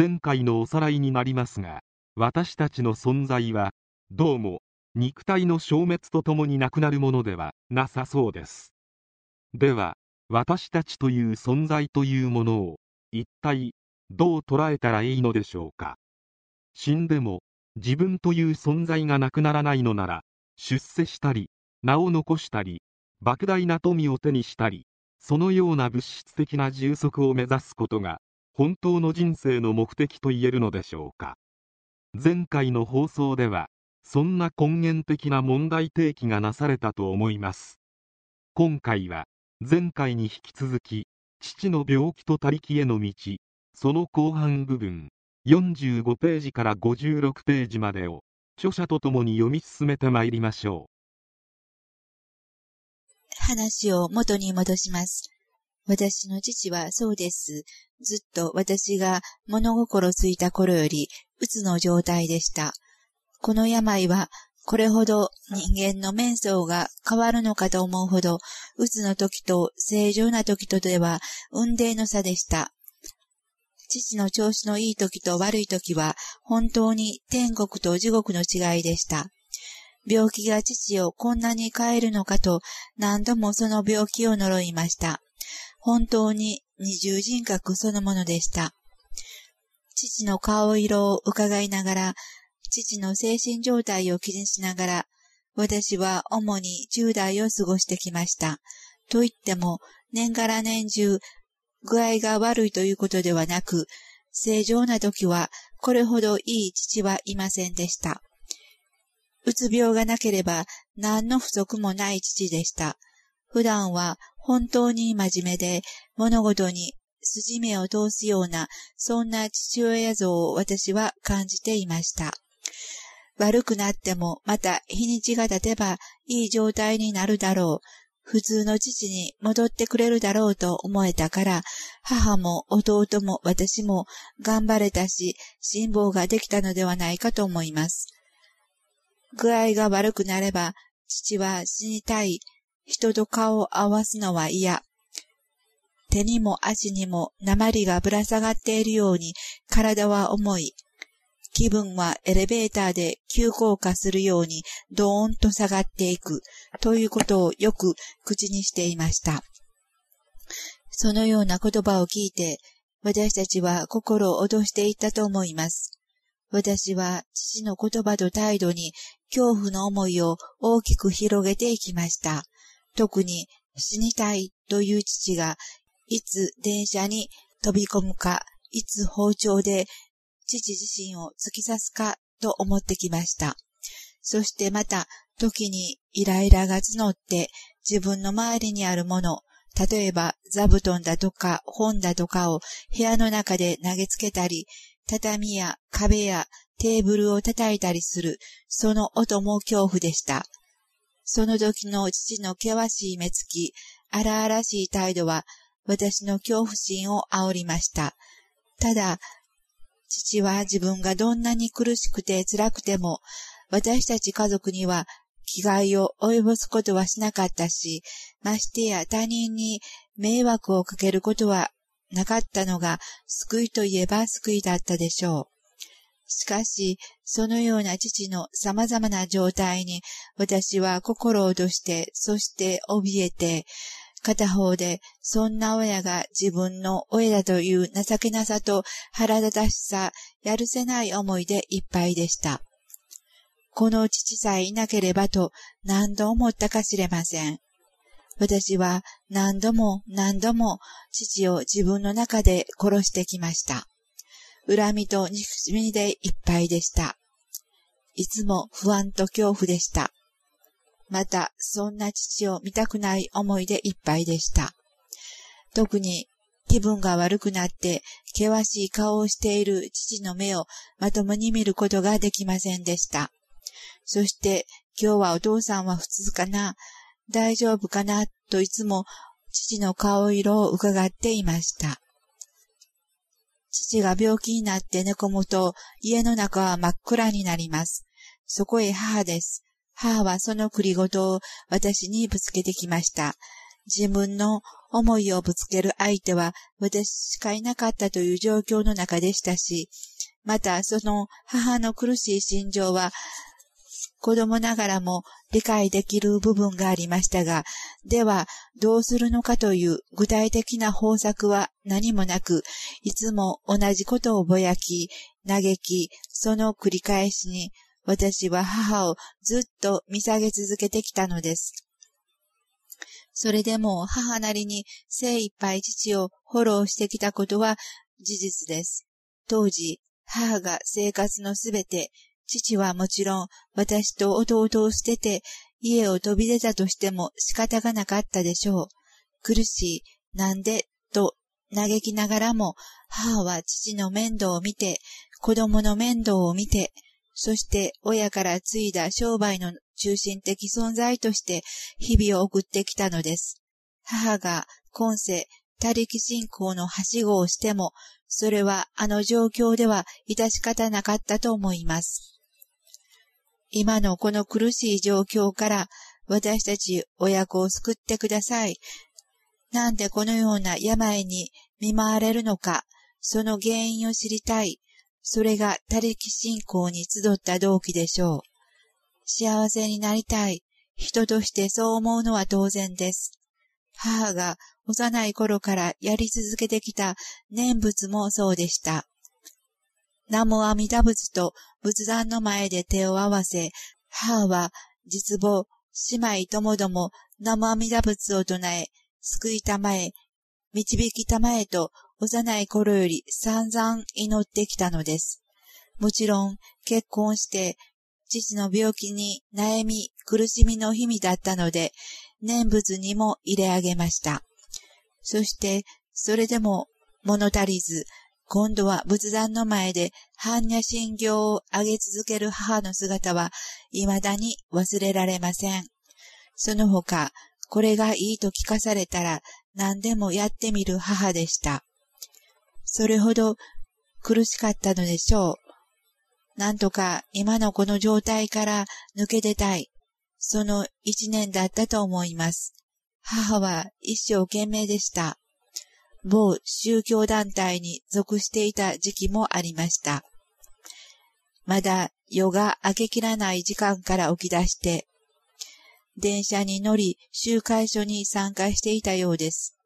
前回のおさらいになりますが私たちの存在はどうも肉体の消滅とともになくなるものではなさそうです。では私たちという存在というものを一体どう捉えたらいいのでしょうか？死んでも自分という存在がなくならないのなら出世したり名を残したり莫大な富を手にしたりそのような物質的な充足を目指すことが本当の人生の目的と言えるのでしょうか前回の放送ではそんな根源的な問題提起がなされたと思います今回は前回に引き続き父の病気と他力への道その後半部分45ページから56ページまでを著者とともに読み進めてまいりましょう。話を元に戻します。私の父はそうです。ずっと私が物心ついた頃より、うつの状態でした。この病は、これほど人間の面相が変わるのかと思うほど、うつの時と正常な時とでは、運命の差でした。父の調子のいい時と悪い時は、本当に天国と地獄の違いでした。病気が父をこんなに変えるのかと、何度もその病気を呪いました。本当に二重人格そのものでした。父の顔色を伺いながら、父の精神状態を気にしながら、私は主に10代を過ごしてきました。と言っても、年がら年中、具合が悪いということではなく、正常な時はこれほどいい父はいませんでした。うつ病がなければ何の不足もない父でした。普段は本当に真面目で物事に筋目を通すような、そんな父親像を私は感じていました。悪くなってもまた日にちが経てばいい状態になるだろう。普通の父に戻ってくれるだろうと思えたから、母も弟も私も頑張れたし、辛抱ができたのではないかと思います。具合が悪くなれば、父は死にたい。人と顔を合わすのは嫌。手にも足にも鉛がぶら下がっているように体は重い。気分はエレベーターで急降下するようにドーンと下がっていくということをよく口にしていました。そのような言葉を聞いて私たちは心を脅していったと思います。私は父の言葉と態度に恐怖の思いを大きく広げていきました。特に死にたいという父がいつ電車に飛び込むか、いつ包丁で父自身を突き刺すかと思ってきました。そしてまた、時にイライラが募って自分の周りにあるもの、例えば座布団だとか本だとかを部屋の中で投げつけたり、畳や壁やテーブルを叩いたりする、その音も恐怖でした。その時の父の険しい目つき、荒々しい態度は、私の恐怖心を煽りました。ただ、父は自分がどんなに苦しくて辛くても、私たち家族には危害を及ぼすことはしなかったし、ましてや他人に迷惑をかけることはなかったのが救いといえば救いだったでしょう。しかし、そのような父の様々な状態に私は心を落として、そして怯えて、片方で、そんな親が自分の親だという情けなさと腹立たしさ、やるせない思いでいっぱいでした。この父さえいなければと何度思ったか知れません。私は何度も何度も父を自分の中で殺してきました。恨みと憎しみでいっぱいでした。いつも不安と恐怖でした。また、そんな父を見たくない思いでいっぱいでした。特に気分が悪くなって険しい顔をしている父の目をまともに見ることができませんでした。そして今日はお父さんは普通かな大丈夫かなといつも父の顔色を伺っていました。父が病気になって寝込むと家の中は真っ暗になります。そこへ母です。母はその栗ごとを私にぶつけてきました。自分の思いをぶつける相手は私しかいなかったという状況の中でしたし、またその母の苦しい心情は子供ながらも理解できる部分がありましたが、ではどうするのかという具体的な方策は何もなく、いつも同じことをぼやき、嘆き、その繰り返しに私は母をずっと見下げ続けてきたのです。それでも母なりに精一杯父をフォローしてきたことは事実です。当時、母が生活のすべて、父はもちろん私と弟を捨てて家を飛び出たとしても仕方がなかったでしょう。苦しい、なんで、と嘆きながらも母は父の面倒を見て、子供の面倒を見て、そして親から継いだ商売の中心的存在として日々を送ってきたのです。母が今世、他力信仰のはしごをしても、それはあの状況では致し方なかったと思います。今のこの苦しい状況から私たち親子を救ってください。なんでこのような病に見舞われるのか、その原因を知りたい。それが他力信仰に集った動機でしょう。幸せになりたい。人としてそう思うのは当然です。母が幼い頃からやり続けてきた念仏もそうでした。南無阿弥陀仏と仏壇の前で手を合わせ、母は実母、姉妹ともども南無阿弥陀仏を唱え、救いたまえ、導きたまえと幼い頃より散々祈ってきたのです。もちろん結婚して父の病気に悩み苦しみの日々だったので念仏にも入れ上げました。そしてそれでも物足りず今度は仏壇の前で般若心経を上げ続ける母の姿は未だに忘れられません。その他、これがいいと聞かされたら何でもやってみる母でした。それほど苦しかったのでしょう。なんとか今のこの状態から抜け出たい。その一年だったと思います。母は一生懸命でした。某宗教団体に属していた時期もありました。まだ夜が明けきらない時間から起き出して、電車に乗り集会所に参加していたようです。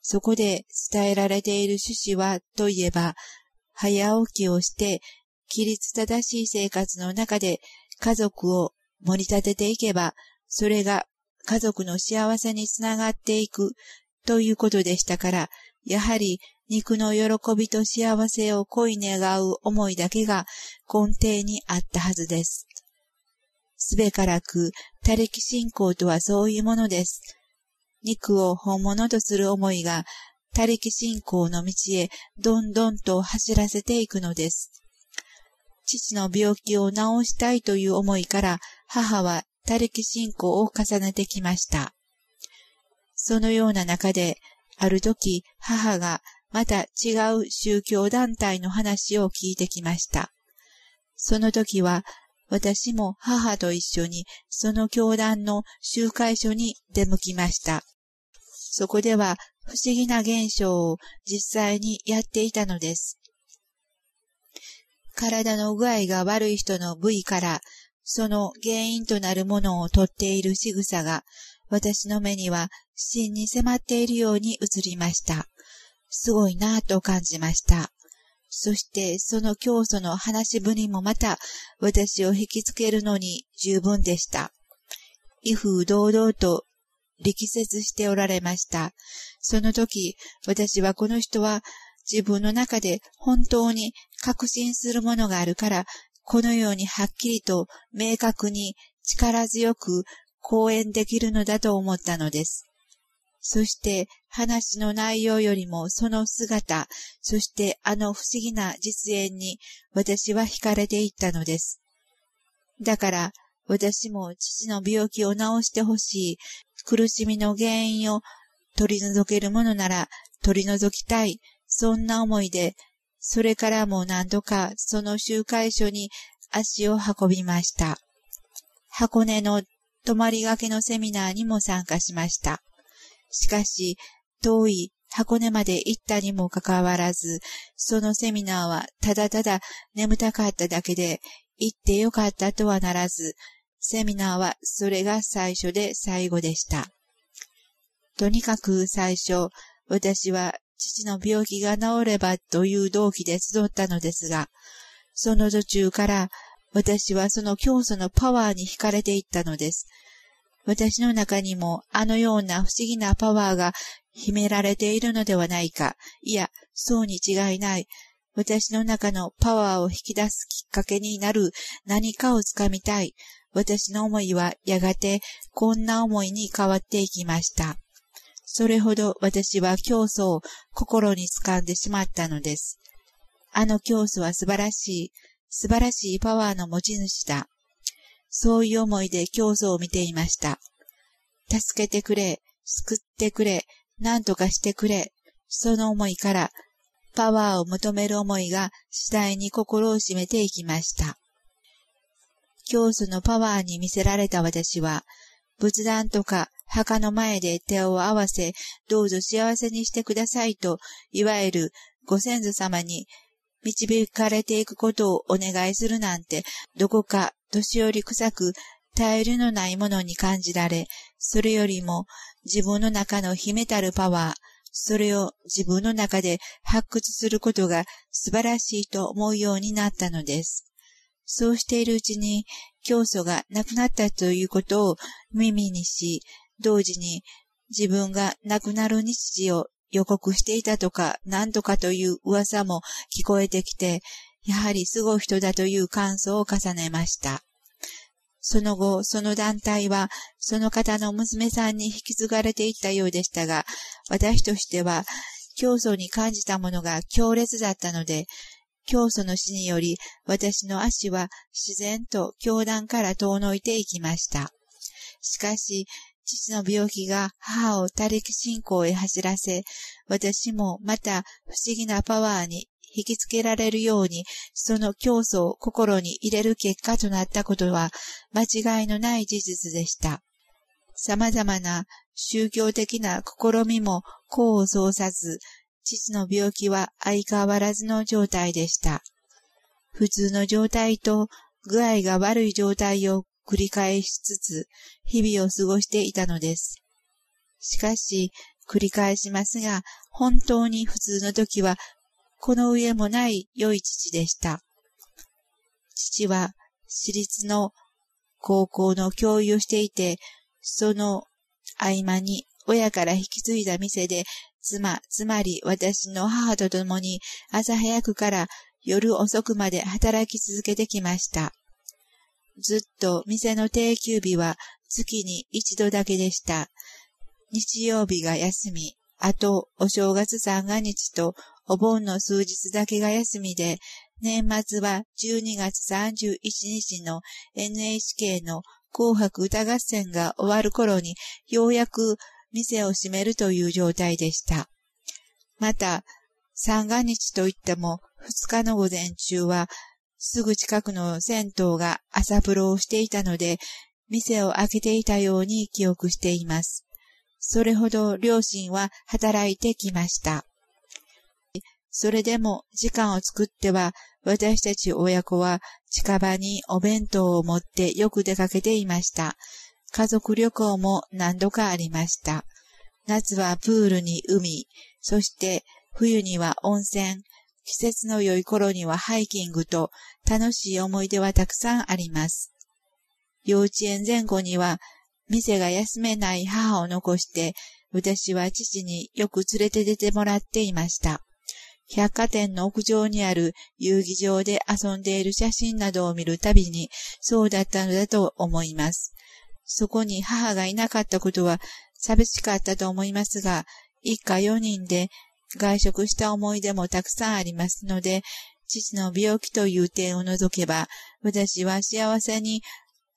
そこで伝えられている趣旨はといえば、早起きをして、規律正しい生活の中で家族を盛り立てていけば、それが家族の幸せにつながっていくということでしたから、やはり肉の喜びと幸せを恋願う思いだけが根底にあったはずです。すべからく、他力信仰とはそういうものです。肉を本物とする思いが、他力信仰の道へどんどんと走らせていくのです。父の病気を治したいという思いから、母は他力信仰を重ねてきました。そのような中で、ある時、母がまた違う宗教団体の話を聞いてきました。その時は、私も母と一緒にその教団の集会所に出向きました。そこでは不思議な現象を実際にやっていたのです。体の具合が悪い人の部位からその原因となるものを取っている仕草が私の目には真に迫っているように映りました。すごいなぁと感じました。そしてその教祖の話しぶりもまた私を引きつけるのに十分でした。威風堂々と力説しておられました。その時、私はこの人は自分の中で本当に確信するものがあるから、このようにはっきりと明確に力強く講演できるのだと思ったのです。そして話の内容よりもその姿、そしてあの不思議な実演に私は惹かれていったのです。だから私も父の病気を治してほしい、苦しみの原因を取り除けるものなら取り除きたい、そんな思いで、それからも何度かその集会所に足を運びました。箱根の泊まりがけのセミナーにも参加しました。しかし、遠い箱根まで行ったにもかかわらず、そのセミナーはただただ眠たかっただけで、行ってよかったとはならず、セミナーはそれが最初で最後でした。とにかく最初、私は父の病気が治ればという動機で集ったのですが、その途中から私はその教祖のパワーに惹かれていったのです。私の中にもあのような不思議なパワーが秘められているのではないか。いや、そうに違いない。私の中のパワーを引き出すきっかけになる何かをつかみたい。私の思いはやがてこんな思いに変わっていきました。それほど私は教祖を心に掴んでしまったのです。あの教祖は素晴らしい、素晴らしいパワーの持ち主だ。そういう思いで教祖を見ていました。助けてくれ、救ってくれ、何とかしてくれ。その思いからパワーを求める思いが次第に心を占めていきました。教祖のパワーに見せられた私は、仏壇とか墓の前で手を合わせ、どうぞ幸せにしてくださいと、いわゆるご先祖様に導かれていくことをお願いするなんて、どこか年寄り臭く頼りのないものに感じられ、それよりも自分の中の秘めたるパワー、それを自分の中で発掘することが素晴らしいと思うようになったのです。そうしているうちに、教祖が亡くなったということを耳にし、同時に自分が亡くなる日時を予告していたとか、何とかという噂も聞こえてきて、やはりすごい人だという感想を重ねました。その後、その団体は、その方の娘さんに引き継がれていったようでしたが、私としては、教祖に感じたものが強烈だったので、教祖の死により、私の足は自然と教団から遠のいていきました。しかし、父の病気が母を他力信仰へ走らせ、私もまた不思議なパワーに引きつけられるように、その競争を心に入れる結果となったことは、間違いのない事実でした。様々な宗教的な試みも功を奏さず、父の病気は相変わらずの状態でした。普通の状態と具合が悪い状態を繰り返しつつ、日々を過ごしていたのです。しかし、繰り返しますが、本当に普通の時はこの上もない良い父でした。父は私立の高校の教諭をしていて、その合間に親から引き継いだ店で妻、つまり私の母と共に朝早くから夜遅くまで働き続けてきました。ずっと店の定休日は月に一度だけでした。日曜日が休み、あとお正月三が日とお盆の数日だけが休みで、年末は12月31日の NHK の紅白歌合戦が終わる頃にようやく店を閉めるという状態でした。また、三が日といっても2日の午前中はすぐ近くの銭湯が朝風呂をしていたので、店を開けていたように記憶しています。それほど両親は働いてきました。それでも時間を作っては、私たち親子は近場にお弁当を持ってよく出かけていました。家族旅行も何度かありました。夏はプールに海、そして冬には温泉、季節の良い頃にはハイキングと楽しい思い出はたくさんあります。幼稚園前後には店が休めない母を残して、私は父によく連れて出てもらっていました。百貨店の屋上にある遊戯場で遊んでいる写真などを見るたびに、そうだったのだと思います。そこに母がいなかったことは寂しかったと思いますが、一家四人で外食した思い出もたくさんありますので、父の病気という点を除けば、私は幸せに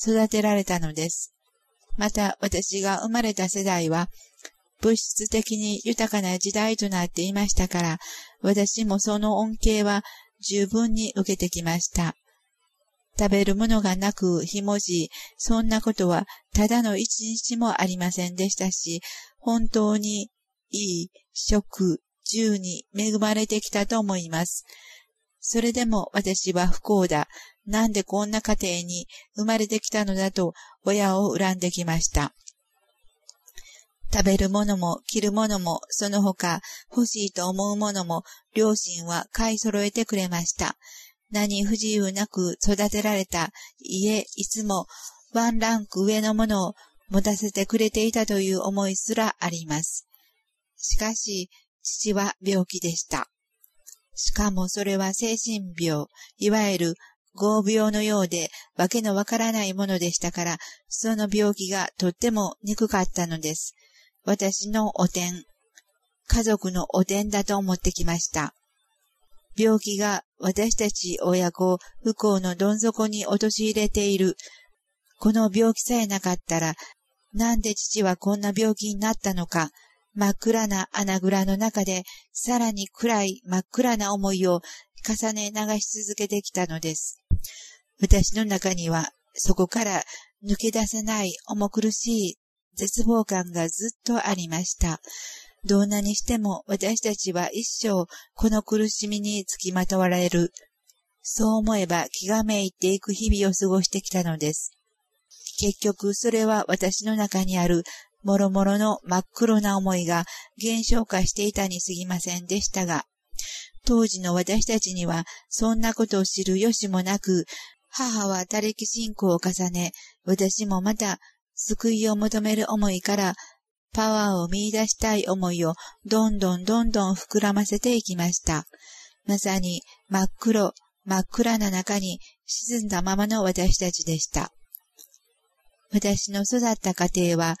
育てられたのです。また、私が生まれた世代は、物質的に豊かな時代となっていましたから、私もその恩恵は十分に受けてきました。食べるものがなく、ひもじそんなことはただの一日もありませんでしたし、本当にいい食、住に恵まれてきたと思います。それでも私は不幸だ。なんでこんな家庭に生まれてきたのだと親を恨んできました。食べるものも着るものもその他欲しいと思うものも両親は買い揃えてくれました。何不自由なく育てられた家いつもワンランク上のものを持たせてくれていたという思いすらあります。しかし、父は病気でした。しかもそれは精神病、いわゆる合病のようで、わけのわからないものでしたから、その病気がとっても憎かったのです。私のお天、家族のお天だと思ってきました。病気が私たち親子を不幸のどん底に陥れている。この病気さえなかったら、なんで父はこんな病気になったのか、真っ暗な穴蔵の中で、さらに暗い真っ暗な思いを重ね流し続けてきたのです。私の中には、そこから抜け出せない重苦しい絶望感がずっとありました。どんなにしても私たちは一生この苦しみにつきまとわれる。そう思えば気がめいていく日々を過ごしてきたのです。結局それは私の中にあるもろもろの真っ黒な思いが減少化していたに過ぎませんでしたが、当時の私たちにはそんなことを知る由もなく、母は他力信仰を重ね、私もまた救いを求める思いからパワーを見出したい思いをどんどんどんどん膨らませていきました。まさに真っ黒、真っ暗な中に沈んだままの私たちでした。私の育った家庭は、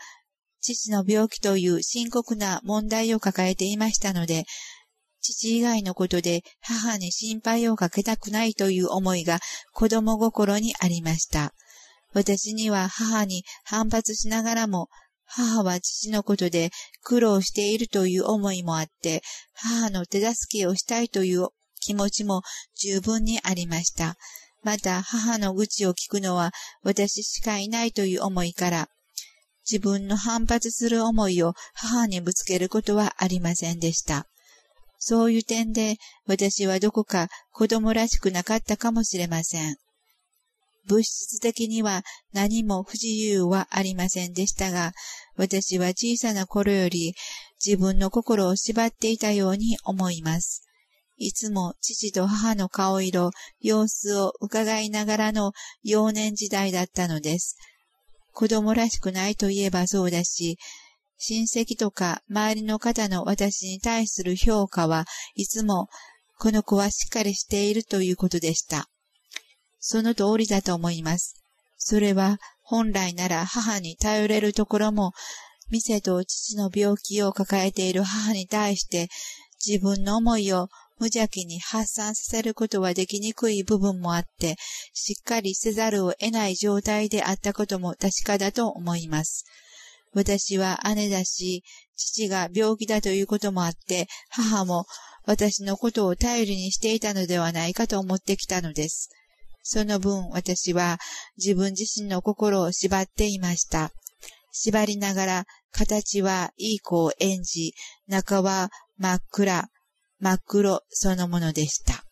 父の病気という深刻な問題を抱えていましたので、父以外のことで母に心配をかけたくないという思いが子供心にありました。私には母に反発しながらも母は父のことで苦労しているという思いもあって、母の手助けをしたいという気持ちも十分にありました。また母の愚痴を聞くのは私しかいないという思いから、自分の反発する思いを母にぶつけることはありませんでした。そういう点で私はどこか子供らしくなかったかもしれません。物質的には何も不自由はありませんでしたが、私は小さな頃より自分の心を縛っていたように思います。いつも父と母の顔色、様子を伺いながらの幼年時代だったのです。子供らしくないといえばそうだし、親戚とか周りの方の私に対する評価はいつもこの子はしっかりしているということでした。その通りだと思います。それは本来なら母に頼れるところも、店と父の病気を抱えている母に対して自分の思いを無邪気に発散させることはできにくい部分もあって、しっかりせざるを得ない状態であったことも確かだと思います。私は姉だし、父が病気だということもあって、母も私のことを頼りにしていたのではないかと思ってきたのです。その分私は自分自身の心を縛っていました。縛りながら形はいい子を演じ、中は真っ暗、真っ黒そのものでした。